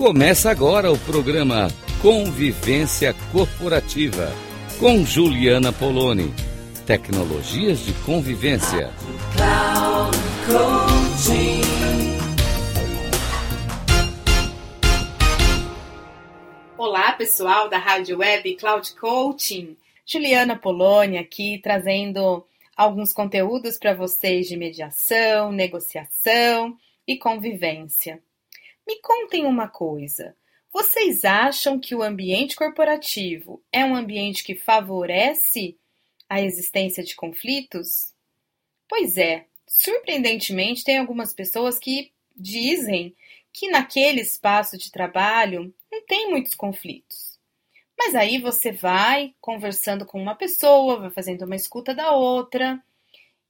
Começa agora o programa Convivência Corporativa com Juliana Poloni. Tecnologias de convivência. Olá, pessoal da Rádio Web Cloud Coaching. Juliana Poloni aqui trazendo alguns conteúdos para vocês de mediação, negociação e convivência. Me contem uma coisa. Vocês acham que o ambiente corporativo é um ambiente que favorece a existência de conflitos? Pois é, surpreendentemente, tem algumas pessoas que dizem que naquele espaço de trabalho não tem muitos conflitos. Mas aí você vai conversando com uma pessoa, vai fazendo uma escuta da outra,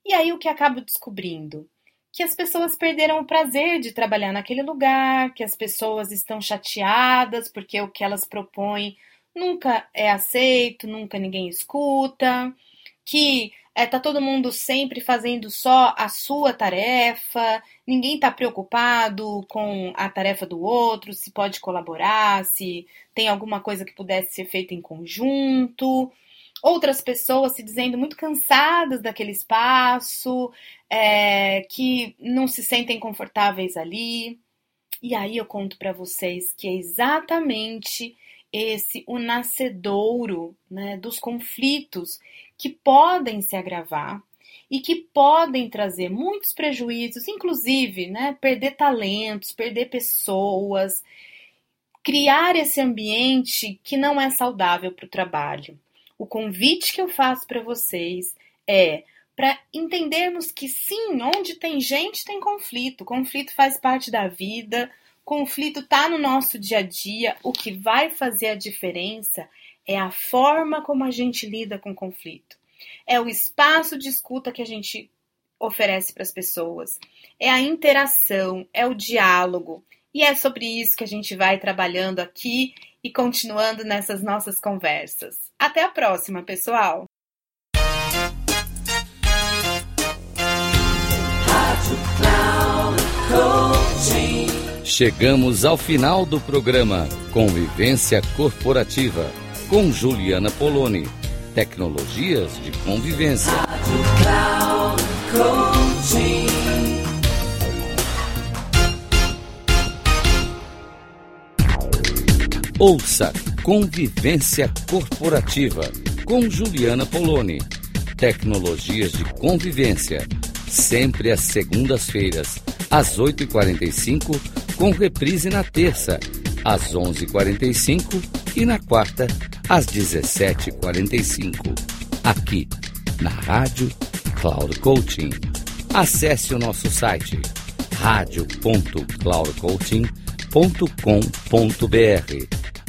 e aí o que acabo descobrindo? Que as pessoas perderam o prazer de trabalhar naquele lugar, que as pessoas estão chateadas porque o que elas propõem nunca é aceito, nunca ninguém escuta, que é, tá todo mundo sempre fazendo só a sua tarefa, ninguém está preocupado com a tarefa do outro, se pode colaborar, se tem alguma coisa que pudesse ser feita em conjunto outras pessoas se dizendo muito cansadas daquele espaço, é, que não se sentem confortáveis ali. E aí eu conto para vocês que é exatamente esse o nascedouro né, dos conflitos que podem se agravar e que podem trazer muitos prejuízos, inclusive né, perder talentos, perder pessoas, criar esse ambiente que não é saudável para o trabalho. O convite que eu faço para vocês é para entendermos que sim, onde tem gente tem conflito. Conflito faz parte da vida, conflito está no nosso dia a dia. O que vai fazer a diferença é a forma como a gente lida com conflito. É o espaço de escuta que a gente oferece para as pessoas. É a interação, é o diálogo. E é sobre isso que a gente vai trabalhando aqui e continuando nessas nossas conversas. Até a próxima, pessoal! Chegamos ao final do programa Convivência Corporativa com Juliana Poloni. Tecnologias de convivência. Ouça Convivência Corporativa com Juliana Poloni. Tecnologias de convivência. Sempre às segundas-feiras, às 8h45, com reprise na terça, às 11h45 e na quarta, às 17h45. Aqui, na Rádio Cloud Coaching. Acesse o nosso site radio.cloudcoaching.com.br